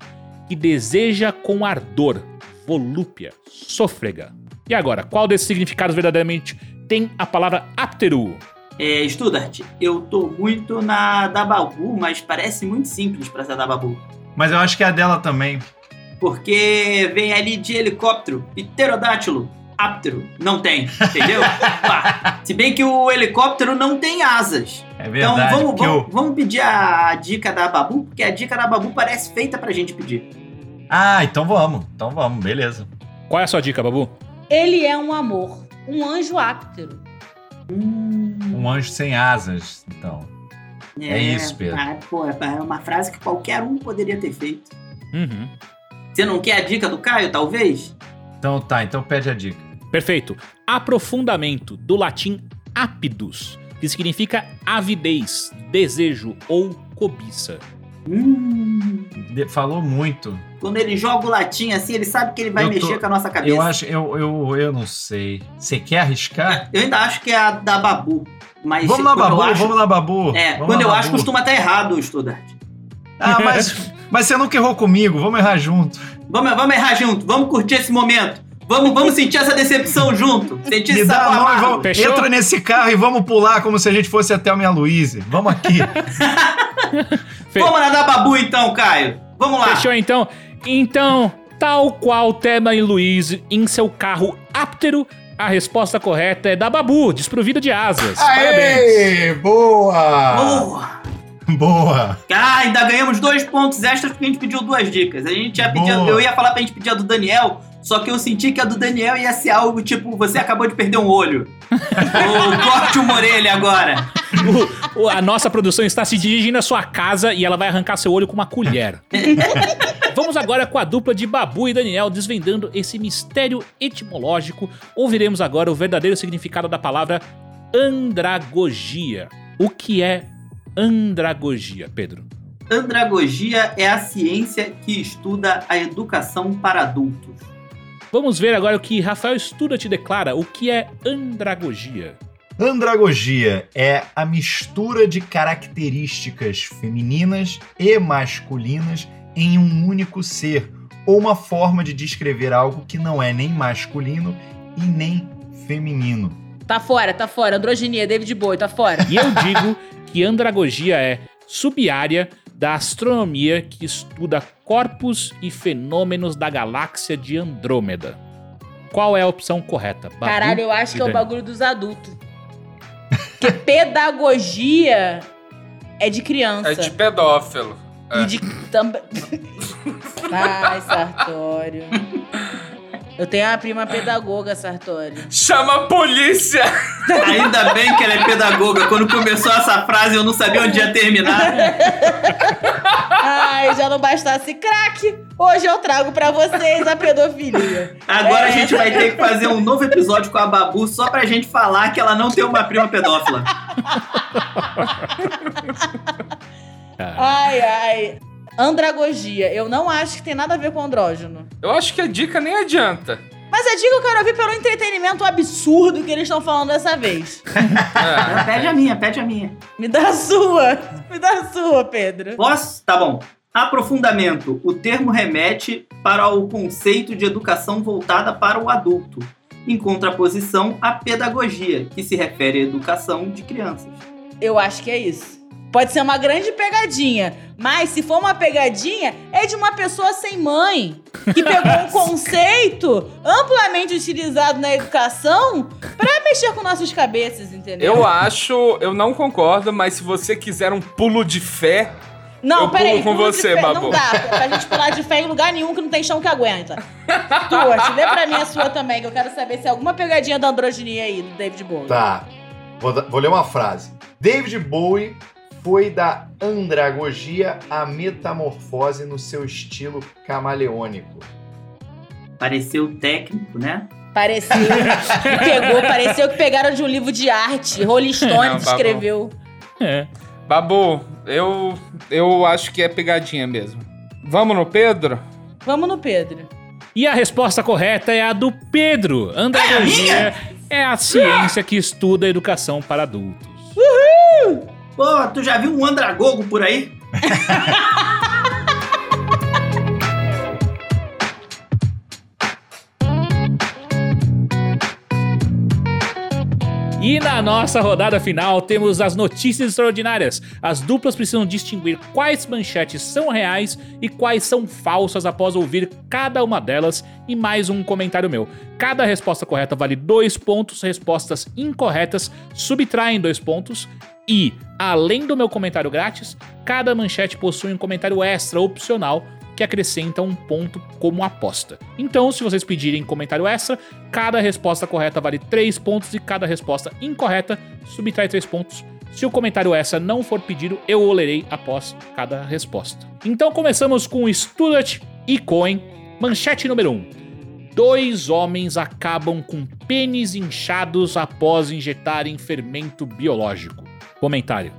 que deseja com ardor, volúpia, sôfrega. E agora, qual desses significados verdadeiramente tem a palavra áptero? É, Studart, eu tô muito na da Babu, mas parece muito simples pra ser da Babu. Mas eu acho que é a dela também. Porque vem ali de helicóptero, pterodátilo, áptero. Não tem, entendeu? <laughs> Se bem que o helicóptero não tem asas. É Então verdade. vamos, porque vamos, o- vamos pedir a dica da Babu, porque a dica da Babu parece feita pra gente pedir. Ah, então vamos. Então vamos, beleza. Qual é a sua dica, Babu? Ele é um amor, um anjo áptero. Um anjo sem asas, então. É isso, Pedro. ah, pô, é uma frase que qualquer um poderia ter feito. Uhum. Você não quer a dica do Caio, talvez? Então tá, então pede a dica. Perfeito. Aprofundamento, do latim apidus, que significa avidez, desejo ou cobiça. Hum, falou muito. Quando ele joga o latim assim, ele sabe que ele vai Eu tô- mexer com a nossa cabeça. Eu acho, eu, eu, eu não sei. Você quer arriscar? Eu ainda acho que é a da Babu. Mas Vamos na Babu, acho- vamos na Babu. É, Vamos quando eu Babu. acho, costuma estar errado, estudante. Ah, <laughs> mas, mas você nunca errou comigo, vamos errar junto. Vamos, vamos errar junto, vamos curtir esse momento. Vamos, vamos sentir essa decepção junto. Sentir Me dá a sabor mão e amargo. vamos, Fechou? entra nesse carro e vamos pular como se a gente fosse até a minha Luíse. Vamos aqui. <laughs> Vamos na da Babu então, Caio. Vamos lá. Fechou então? Então, tal qual Tema e Luiz em seu carro áptero, a resposta correta é da Babu, desprovida de asas. Parabéns. Boa! Boa. Boa! Ah, ainda ganhamos dois pontos extras porque a gente pediu duas dicas. A gente ia pedir, eu ia falar pra gente pedir a do Daniel, só que eu senti que a do Daniel ia ser algo tipo, você acabou de perder um olho. <laughs> Ou corte uma orelha agora. O- o- a nossa produção está se dirigindo à sua casa e ela vai arrancar seu olho com uma colher. <laughs> Vamos agora com a dupla de Babu e Daniel desvendando esse mistério etimológico. Ouviremos agora o verdadeiro significado da palavra andragogia. O que é andragogia, Pedro? Andragogia é a ciência que estuda a educação para adultos. Vamos ver agora o que Rafael Estuda te declara. O que é andragogia? Andragogia é a mistura de características femininas e masculinas em um único ser, ou uma forma de descrever algo que não é nem masculino e nem feminino. Tá fora, tá fora. Androginia, David Bowie, tá fora. E eu digo que andragogia é subárea da astronomia que estuda corpos e fenômenos da galáxia de Andrômeda. Qual é a opção correta? Babu Caralho, eu acho que é o bagulho dos adultos. Porque pedagogia é de criança. É de pedófilo. E de também. <laughs> Ai, Sartório. Eu tenho uma prima pedagoga, Sartório. Chama a polícia! <laughs> Ainda bem que ela é pedagoga. Quando começou essa frase, eu não sabia onde ia terminar. Ai, já não bastasse crack, hoje eu trago pra vocês a pedofilia. Agora a É. gente vai ter que fazer um novo episódio com a Babu só pra gente falar que ela não tem uma prima pedófila. Ai, ai. Andragogia, eu não acho que tem nada a ver com andrógeno. Eu acho que a dica nem adianta. Mas a dica eu quero ouvir pelo entretenimento absurdo que eles estão falando dessa vez. <laughs> É. Pede a minha, pede a minha. Me dá a sua. Me dá a sua, Pedro. Posso? Tá bom. Aprofundamento. O termo remete para o conceito de educação voltada para o adulto, em contraposição à pedagogia, que se refere à educação de crianças. Eu acho que é isso. Pode ser uma grande pegadinha, mas se for uma pegadinha, é de uma pessoa sem mãe, que pegou um <laughs> conceito amplamente utilizado na educação pra mexer com nossas cabeças, entendeu? Eu acho, eu não concordo, mas se você quiser um pulo de fé, Não, eu peraí. pulo com pulo de você, fé- Babu. Não dá pra gente pular de fé em lugar nenhum que não tem chão que aguenta. <laughs> Stuart, lê pra mim a sua também, que eu quero saber se é alguma pegadinha da androginia aí, do David Bowie. Tá. Vou, vou ler uma frase. David Bowie foi da andragogia à metamorfose no seu estilo camaleônico. Pareceu técnico, né? Pareceu que <laughs> pegou, pareceu que pegaram de um livro de arte. Rolling Stone Não, escreveu. é. Babu, eu, eu acho que é pegadinha mesmo. Vamos no Pedro? Vamos no Pedro. E a resposta correta é a do Pedro. Andragogia é a ciência que estuda a educação para adultos. Pô, tu já viu um andragogo por aí? <laughs> E na nossa rodada final temos as notícias extraordinárias. As duplas precisam distinguir quais manchetes são reais e quais são falsas após ouvir cada uma delas e mais um comentário meu. Cada resposta correta vale dois pontos, respostas incorretas subtraem dois pontos. E, além do meu comentário grátis, cada manchete possui um comentário extra opcional que acrescenta um ponto como aposta. Então, se vocês pedirem comentário extra, cada resposta correta vale 3 pontos e cada resposta incorreta subtrai 3 pontos. Se o comentário extra não for pedido, eu o lerei após cada resposta. Então começamos com Student e Coin, manchete número 1. Dois homens acabam com pênis inchados após injetarem fermento biológico. Comentário.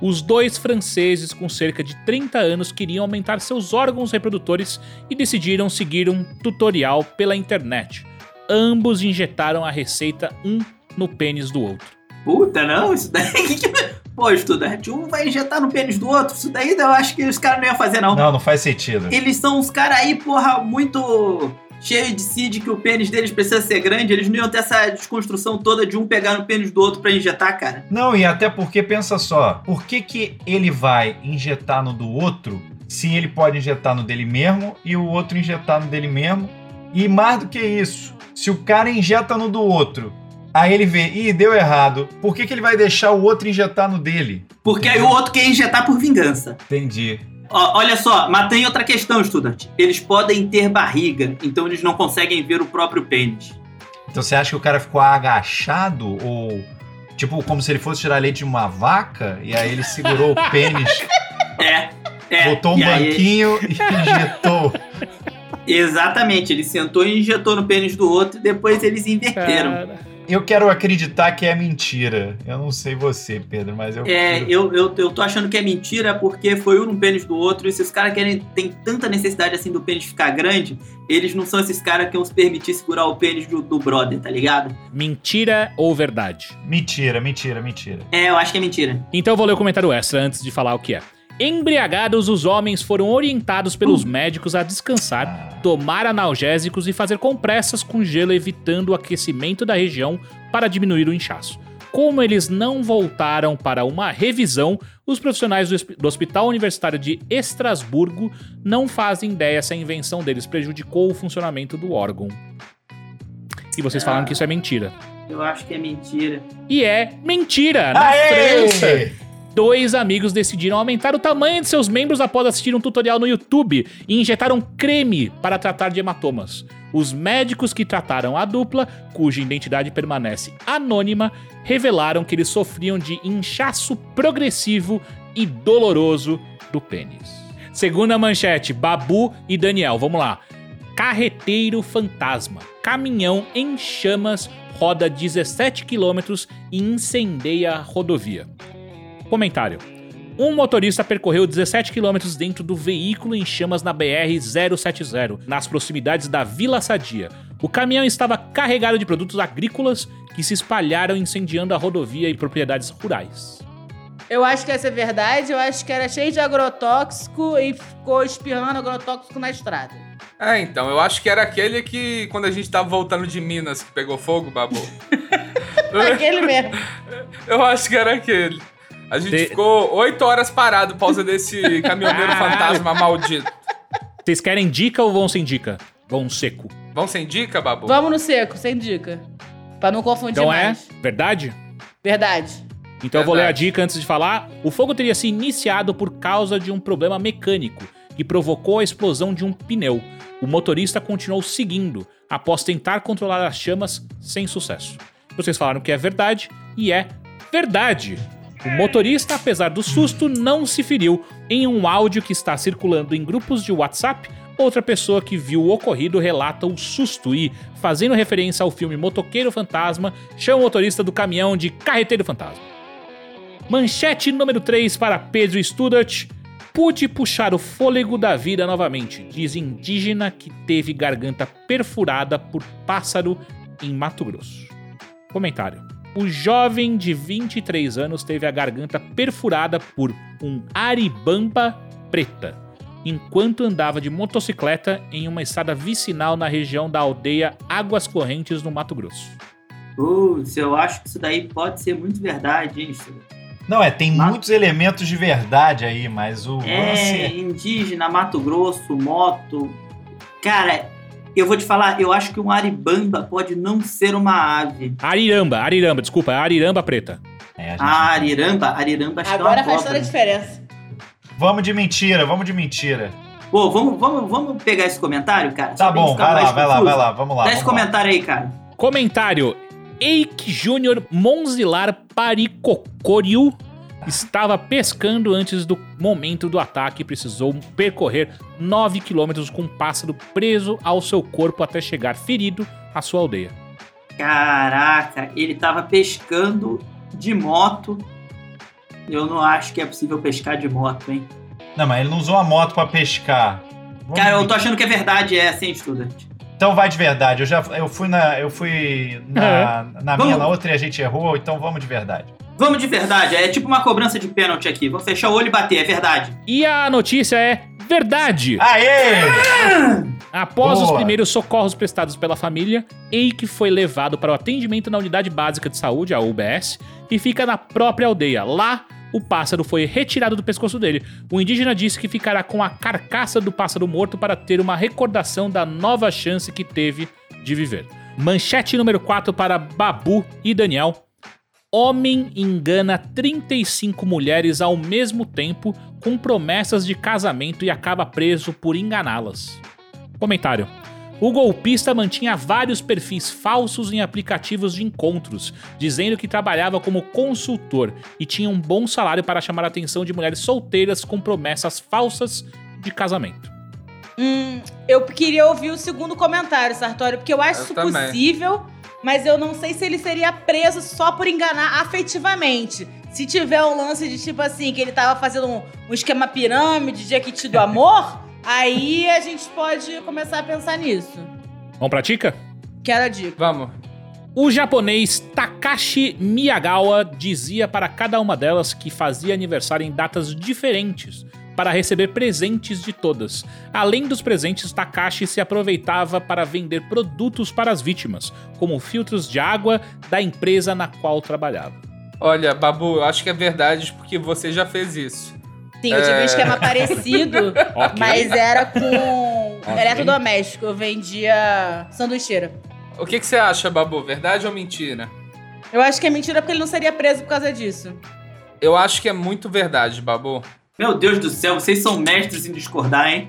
Os dois franceses com cerca de 30 anos queriam aumentar seus órgãos reprodutores e decidiram seguir um tutorial pela internet. Ambos injetaram a receita um no pênis do outro. Puta, não, isso daí. <laughs> Pô, estudante, um vai injetar no pênis do outro. Isso daí eu acho que os caras não iam fazer, não. Não, não faz sentido. Eles são uns caras aí, porra, muito cheio de si de que o pênis deles precisa ser grande. Eles não iam ter essa desconstrução toda de um pegar no pênis do outro pra injetar, cara. Não, e até porque, pensa só, por que, que ele vai injetar no do outro se ele pode injetar no dele mesmo e o outro injetar no dele mesmo? E mais do que isso, se o cara injeta no do outro, aí ele vê, ih, deu errado, por que, que ele vai deixar o outro injetar no dele? Porque aí o outro quer injetar por vingança. Entendi. Ó, olha só, mas tem outra questão, estudante. Eles podem ter barriga, então eles não conseguem ver o próprio pênis. Então você acha que o cara ficou agachado ou tipo como se ele fosse tirar leite de uma vaca e aí ele segurou o <laughs> pênis, É, é. botou um e aí- banquinho e <laughs> injetou? Exatamente, ele sentou e injetou no pênis do outro e depois eles inverteram. Cara, Eu quero acreditar que é mentira. Eu não sei você, Pedro, mas eu É, prefiro- eu, eu, eu tô achando que é mentira porque foi um no pênis do outro. E se os caras querem tem tanta necessidade assim do pênis ficar grande, eles não são esses caras que vão se permitir segurar o pênis do, do brother, tá ligado? mentira ou verdade? Mentira, mentira, mentira. É, eu acho que é mentira. Então eu vou ler o comentário extra antes de falar o que é. Embriagados, os homens foram orientados pelos médicos a descansar, Ah, tomar analgésicos e fazer compressas com gelo, evitando o aquecimento da região para diminuir o inchaço. Como eles não voltaram para uma revisão, os profissionais do, hosp- do Hospital Universitário de Estrasburgo não fazem ideia se a invenção deles prejudicou o funcionamento do órgão. E vocês falaram que isso é mentira. Eu acho que é mentira. E é mentira! Na França, dois amigos decidiram aumentar o tamanho de seus membros após assistir um tutorial no YouTube e injetaram creme para tratar de hematomas. Os médicos que trataram a dupla, cuja identidade permanece anônima, revelaram que eles sofriam de inchaço progressivo e doloroso do pênis. Segunda manchete, Babu e Daniel, vamos lá. Carreteiro fantasma. Caminhão em chamas roda 17 quilômetros e incendeia a rodovia. Comentário. Um motorista percorreu 17 quilômetros dentro do veículo em chamas na BR-070, nas proximidades da Vila Sadia. O caminhão estava carregado de produtos agrícolas que se espalharam incendiando a rodovia e propriedades rurais. Eu acho que essa é verdade. Eu acho que era cheio de agrotóxico e ficou espirrando agrotóxico na estrada. É, então, eu acho que era aquele que, quando a gente tava voltando de Minas, que pegou fogo, babu. <laughs> Aquele mesmo. eu acho que era aquele. A gente De- ficou oito horas parado por causa desse caminhoneiro <laughs> fantasma maldito. Vocês querem dica ou vão sem dica? Vão seco. Vão sem dica, babu? Vamos no seco, sem dica. Pra não confundir Então é mais. verdade? Verdade. Então eu vou ler a Verdade. dica antes de falar. O fogo teria se iniciado por causa de um problema mecânico que provocou a explosão de um pneu. O motorista continuou seguindo após tentar controlar as chamas sem sucesso. Vocês falaram que é verdade e é verdade. O motorista, apesar do susto, não se feriu. Em um áudio que está circulando em grupos de WhatsApp, outra pessoa que viu o ocorrido relata o susto e, fazendo referência ao filme Motoqueiro Fantasma, chama o motorista do caminhão de Carreteiro Fantasma. Manchete número 3 para Pedro Studart. pude puxar o fôlego da vida novamente, diz indígena que teve garganta perfurada por pássaro em Mato Grosso. Comentário. O jovem de 23 anos teve a garganta perfurada por um aribamba preta, enquanto andava de motocicleta em uma estrada vicinal na região da aldeia Águas Correntes, no Mato Grosso. Putz, eu acho que isso daí pode ser muito verdade, hein? Não, é, tem Mas- muitos elementos de verdade aí, mas o É, lance. indígena, Mato Grosso, moto. Cara, eu vou te falar, eu acho que um aribamba pode não ser uma ave. Ariramba, ariramba, desculpa, é ariramba preta. É, a gente- Ah, ariramba, ariramba acho Agora que é uma faz toda a cobra. diferença. Vamos de mentira, vamos de mentira. Pô, vamos, vamos, vamos pegar esse comentário, cara? Tá Só bom, vai lá, vai lá, vai lá, vamos lá. Dá esse vamos lá. comentário aí, cara. Comentário. Eike Júnior Monzilar Paricocoriu estava pescando antes do momento do ataque e precisou percorrer 9 quilômetros com um pássaro preso ao seu corpo até chegar ferido à sua aldeia. Caraca, ele tava pescando de moto. Eu não acho que é possível pescar de moto, hein? Não, mas ele não usou a moto pra pescar. Vamos Cara, eu de- tô achando que é verdade essa, hein, Student? Então vai de verdade. Eu já eu fui na eu fui na, <laughs> na minha Vamos. na outra e a gente errou, então vamos de verdade. Vamos de verdade, é tipo uma cobrança de pênalti aqui. Vamos fechar o olho e bater, é verdade. E a notícia é verdade. Aê! Após os Boa. primeiros socorros prestados pela família, Eike foi levado para o atendimento na Unidade Básica de Saúde, a UBS, e fica na própria aldeia. Lá, o pássaro foi retirado do pescoço dele. O indígena disse que ficará com a carcaça do pássaro morto para ter uma recordação da nova chance que teve de viver. Manchete número 4 para Babu e Daniel. Homem engana 35 mulheres ao mesmo tempo com promessas de casamento e acaba preso por enganá-las. Comentário. O golpista mantinha vários perfis falsos em aplicativos de encontros, dizendo que trabalhava como consultor e tinha um bom salário para chamar a atenção de mulheres solteiras com promessas falsas de casamento. Hum, eu queria ouvir o segundo comentário, Sartório, porque eu acho Eu isso também. possível, mas eu não sei se ele seria preso só por enganar afetivamente. Se tiver um lance de tipo assim, que ele tava fazendo um, um esquema pirâmide de Jequiti do amor, <laughs> aí a gente pode começar a pensar nisso. Vamos pra dica? Quero a dica. Vamos. O japonês Takashi Miyagawa dizia para cada uma delas que fazia aniversário em datas diferentes para receber presentes de todas. Além dos presentes, Takashi se aproveitava para vender produtos para as vítimas, como filtros de água da empresa na qual trabalhava. Olha, Babu, eu acho que é verdade porque você já fez isso. Sim, eu tive um esquema <laughs> parecido, mas era com Ok. eletrodoméstico. Eu vendia sanduicheira. O que, que você acha, Babu? Verdade ou mentira? Eu acho que é mentira porque ele não seria preso por causa disso. Eu acho que é muito verdade, Babu. Meu Deus do céu, vocês são mestres em discordar, hein?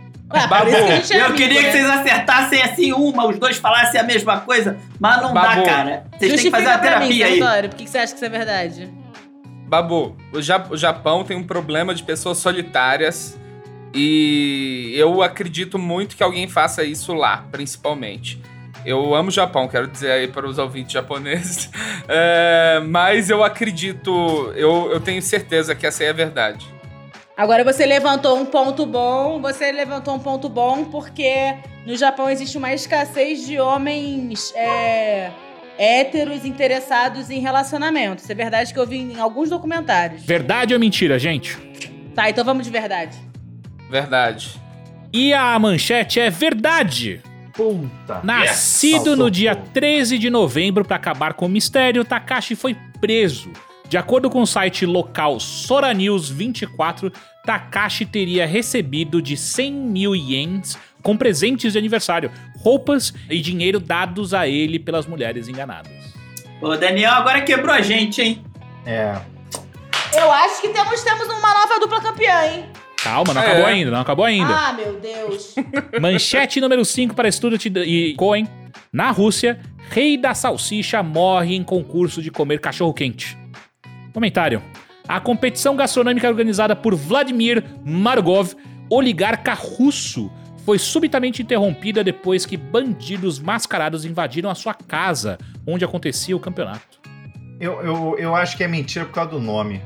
Isso que é Eu amigo, queria né? que vocês acertassem assim uma, os dois falassem a mesma coisa, mas não dá, Babu. cara. Vocês têm que fazer uma pra mim, terapia aí. Por que você acha que isso é verdade? Babu, o, Ja- o Japão tem um problema de pessoas solitárias e eu acredito muito que alguém faça isso lá, principalmente. Eu amo o Japão, quero dizer aí para os ouvintes japoneses, <laughs> É, mas eu acredito, eu, eu tenho certeza que essa aí é a verdade. Agora você levantou um ponto bom, você levantou um ponto bom porque no Japão existe uma escassez de homens é, héteros interessados em relacionamento. Isso é verdade que eu vi em alguns documentários. Verdade ou mentira, gente? Tá, então vamos de verdade. Verdade. E a manchete é verdade. Puta. Nascido Saltou no dia fogo. 13 de novembro para acabar com o mistério, Takashi foi preso. De acordo com o site local Sora News 24, Takashi teria recebido de 100 mil ienes com presentes de aniversário, roupas e dinheiro dados a ele pelas mulheres enganadas. Ô, Daniel agora quebrou a gente, hein? É. Eu acho que temos, temos uma nova dupla campeã, hein? Calma, não É. acabou ainda, não acabou ainda. Ah, meu Deus. <laughs> Manchete número 5 para Student e Cohen. Na Rússia, rei da salsicha morre em concurso de comer cachorro-quente. Comentário. A competição gastronômica organizada por Vladimir Margov, oligarca russo, foi subitamente interrompida depois que bandidos mascarados invadiram a sua casa, onde acontecia o campeonato. Eu, eu, eu acho que é mentira por causa do nome.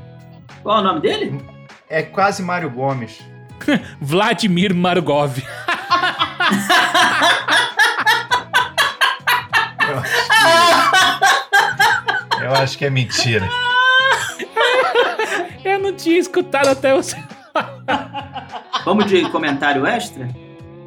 Qual é o nome dele? É quase Mário Gomes. <laughs> Vladimir Margov. Eu acho que é mentira. Eu não tinha escutado até você. Vamos de comentário extra?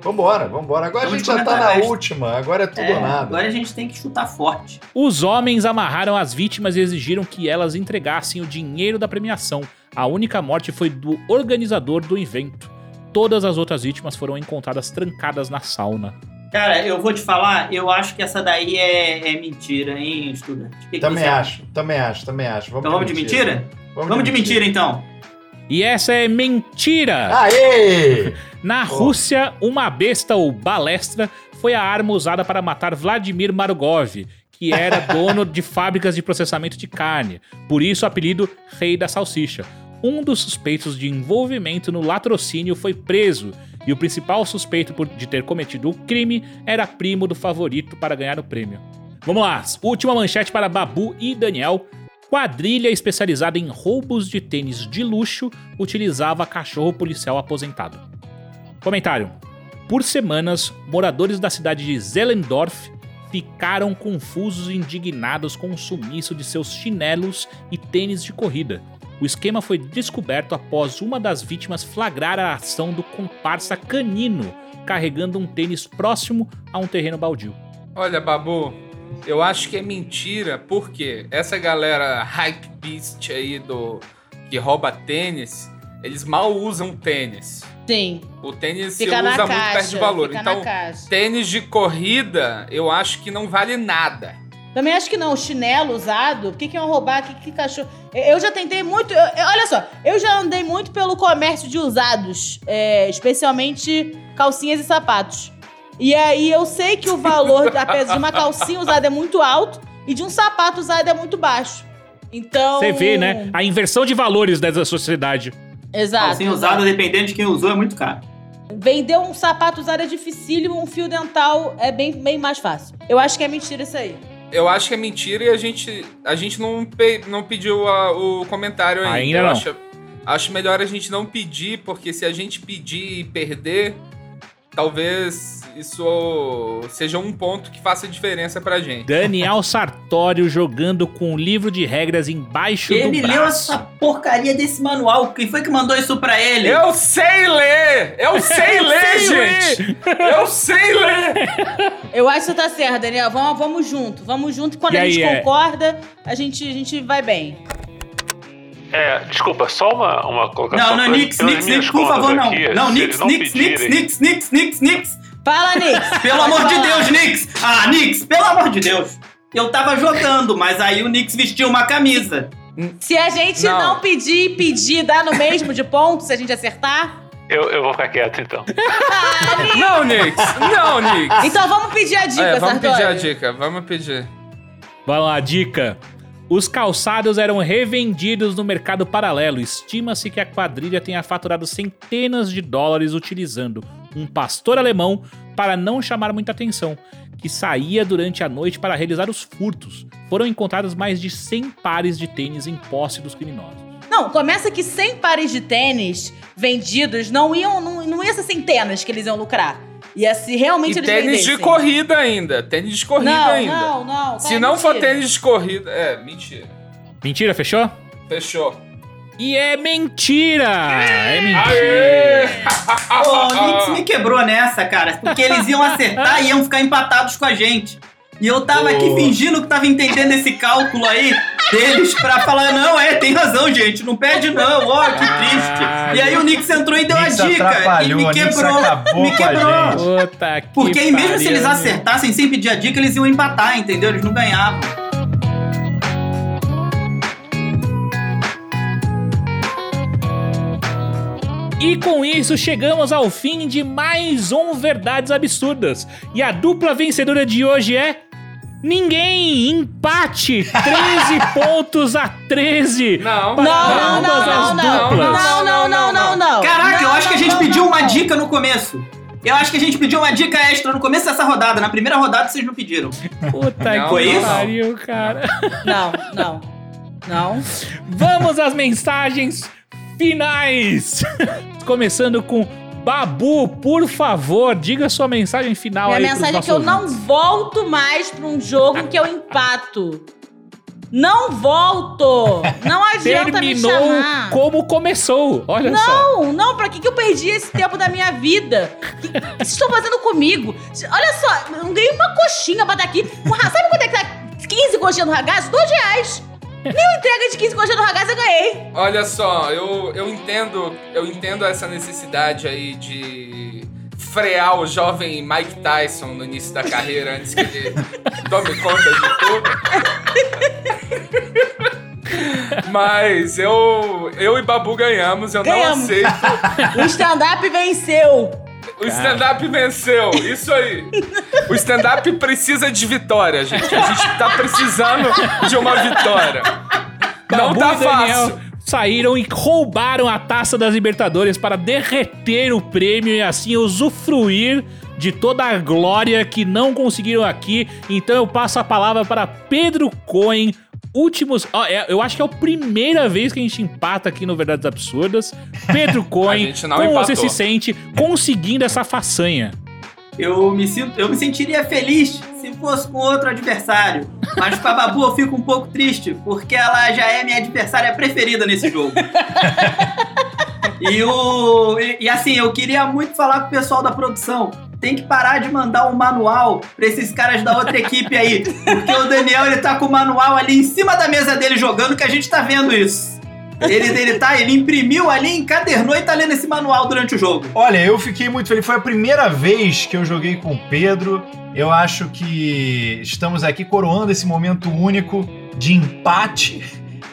Vambora, vambora. Agora a Vamos gente já tá na resto. última. Agora é tudo É, ou nada. agora a gente tem que chutar forte. Os homens amarraram as vítimas e exigiram que elas entregassem o dinheiro da premiação. A única morte foi do organizador do evento. Todas as outras vítimas foram encontradas trancadas na sauna. Cara, eu vou te falar, eu acho que essa daí é, é mentira, hein, estudante? Que Também acho, também acho, também acho. Vamos Então vamos de mentira? Vamos de mentira, então. E essa é mentira! Aê! <laughs> Na Oh. Rússia, uma besta ou balestra foi a arma usada para matar Vladimir Margov, que era <laughs> dono de fábricas de processamento de carne. Por isso o apelido Rei da Salsicha. Um dos suspeitos de envolvimento no latrocínio foi preso, e o principal suspeito de ter cometido o crime era primo do favorito para ganhar o prêmio. Vamos lá, última manchete para Babu e Daniel. Quadrilha especializada em roubos de tênis de luxo utilizava cachorro policial aposentado. Comentário. Por semanas, moradores da cidade de Zellendorf ficaram confusos e indignados com o sumiço de seus chinelos e tênis de corrida. O esquema foi descoberto após uma das vítimas flagrar a ação do comparsa canino, carregando um tênis próximo a um terreno baldio. Olha, Babu, eu acho que é mentira, porque essa galera hype beast aí do que rouba tênis, eles mal usam tênis. Sim. O tênis se Fica usa na muito caixa. perto de valor. Então, caixa. tênis de corrida, eu acho que não vale nada. Também acho que não. Chinelo usado, o que, que é um roubar? O que, que cachorro. Eu já tentei muito. eu- eu- olha só, eu já andei muito pelo comércio de usados, é, especialmente calcinhas e sapatos. E aí eu sei que o valor, apesar de uma calcinha usada é muito alto e de um sapato usado é muito baixo. Então. Você vê, né? A inversão de valores dessa sociedade. Exato. Calcinha usada, dependendo de quem usou, é muito caro. Vender um sapato usado é dificílimo, um fio dental é bem, bem mais fácil. Eu acho que é mentira isso aí. Eu acho que é mentira e a gente, a gente não, pe- não pediu a- o comentário ainda. Ainda não. Acho, acho melhor a gente não pedir, porque se a gente pedir e perder, talvez isso seja um ponto que faça diferença pra gente. Daniel Sartório jogando com o livro de regras embaixo Ele do leu braço. essa porcaria desse manual. Quem foi que mandou isso pra ele? Eu sei ler! Eu <laughs> sei ler, sei ler. gente! Eu sei ler! Eu acho que você tá certo, Daniel. Vamos, vamos junto. Vamos junto. Quando E a aí, gente é? concorda, a gente, a gente vai bem. É, desculpa, só uma, uma colocação. Não, não, Pelas- Nix, Nix, Nix, por favor, não. aqui, Não, Nix, Nix, Nix, pedirem- Nix, Nix, Nix, Nix. Fala, Nix. <laughs> Pelo amor de Deus, Nix. Ah, Nix, pelo amor de Deus. Eu tava jogando, mas aí o Nix vestiu uma camisa. Se a gente Não. não, pedir e pedir, dá no mesmo de pontos, se a gente acertar? Eu, eu vou ficar quieto então. <laughs> Não, Nix! Não, Nix! Então vamos pedir a dica, É, vamos Sartori. pedir a dica, vamos pedir. Vamos lá, dica. Os calçados eram revendidos no mercado paralelo. Estima-se que a quadrilha tenha faturado centenas de dólares utilizando um pastor alemão para não chamar muita atenção, que saía durante a noite para realizar os furtos. Foram encontrados mais de 100 pares de tênis em posse dos criminosos. Não, começa que 100 pares de tênis vendidos não iam, não, não ia ser centenas que eles iam lucrar. Ia se realmente E eles tênis de vendessem. corrida ainda. Tênis de corrida não, ainda. Não, não, Se é não for mentira. tênis de corrida. É, mentira. Mentira, fechou? Fechou. E é mentira! É mentira! Pô, o Nix me quebrou nessa, cara. Porque eles iam acertar e iam ficar empatados com a gente. E eu tava aqui Pô. fingindo que tava entendendo esse cálculo aí deles pra falar, não, é, tem razão, gente, não perde não, ó, que triste. E aí o Nix entrou e deu a dica. E me quebrou, me quebrou. Puta que Porque aí mesmo se eles acertassem sem pedir a dica, eles iam empatar, entendeu? Eles não ganhavam. E com isso chegamos ao fim de mais um Verdades Absurdas. E a dupla vencedora de hoje é. Ninguém! Empate! 13 <laughs> pontos a 13! Não, Não, não, não, não, não, duplas. não, não, não, não, não. Caraca, eu acho que a gente não, pediu não, uma não. dica no começo. Eu acho que a gente pediu uma dica extra no começo dessa rodada. Na primeira rodada vocês não pediram. Puta Não, que foi isso? pariu, cara. Não, não. Não. Vamos às mensagens. Finais. <laughs> Começando com Babu, por favor, diga sua mensagem final Minha aí pros mensagem é que eu nossos não volto mais pra um jogo que eu empato. Não volto! Não <laughs> adianta me Terminou chamar. como começou. Olha só. Não, não, pra que, que eu perdi esse tempo da minha vida? O que, que vocês estão fazendo comigo? Olha só, eu ganhei uma coxinha pra daqui. Sabe quanto é que tá 15 coxinhas no ragazzo? Dois reais. Mil entregas de 15 coxinhas no ragazzo eu ganhei. Olha só, eu, eu entendo, eu entendo essa necessidade aí de frear o jovem Mike Tyson no início da carreira antes que ele tome conta de tudo. Mas eu, eu e Babu ganhamos, eu Ganhamos. não aceito. O stand-up venceu. O stand-up venceu, isso aí. O stand-up precisa de vitória, gente. A gente tá precisando de uma vitória. Não Babu tá e Daniel fácil. saíram e roubaram a taça das Libertadores para derreter o prêmio e assim usufruir de toda a glória que não conseguiram aqui. Então eu passo a palavra para Pedro Cohen. Últimos. ó, é- eu acho que é a primeira vez que a gente empata aqui no Verdades Absurdas. Pedro <laughs> Cohen, como você empatou. se sente conseguindo essa façanha? Eu me, sinto, eu me sentiria feliz se fosse com outro adversário. Mas com a Babu eu fico um pouco triste, porque ela já é minha adversária preferida nesse jogo. <laughs> E, o, e, e assim, eu queria muito falar com o pessoal da produção. Tem que parar de mandar um manual pra esses caras da outra equipe aí. Porque o Daniel ele tá com o manual ali em cima da mesa dele jogando, que a gente tá vendo isso. Ele, ele tá, ele imprimiu ali, encadernou e tá lendo esse manual durante o jogo. Olha, eu fiquei muito feliz. Foi a primeira vez que eu joguei com o Pedro. Eu acho que estamos aqui coroando esse momento único de empate,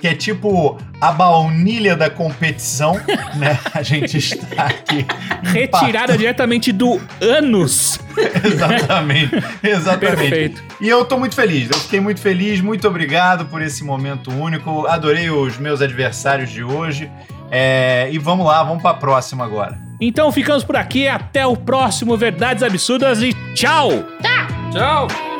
que é tipo a baunilha da competição, <laughs> né? A gente está aqui. Retirada diretamente do ânus. <laughs> Exatamente, exatamente. Perfeito. E eu tô muito feliz, eu fiquei muito feliz, muito obrigado por esse momento único. Adorei os meus adversários de hoje. É, e vamos lá, vamos pra próxima agora. Então ficamos por aqui. Até o próximo Verdades Absurdas e tchau! Tchau!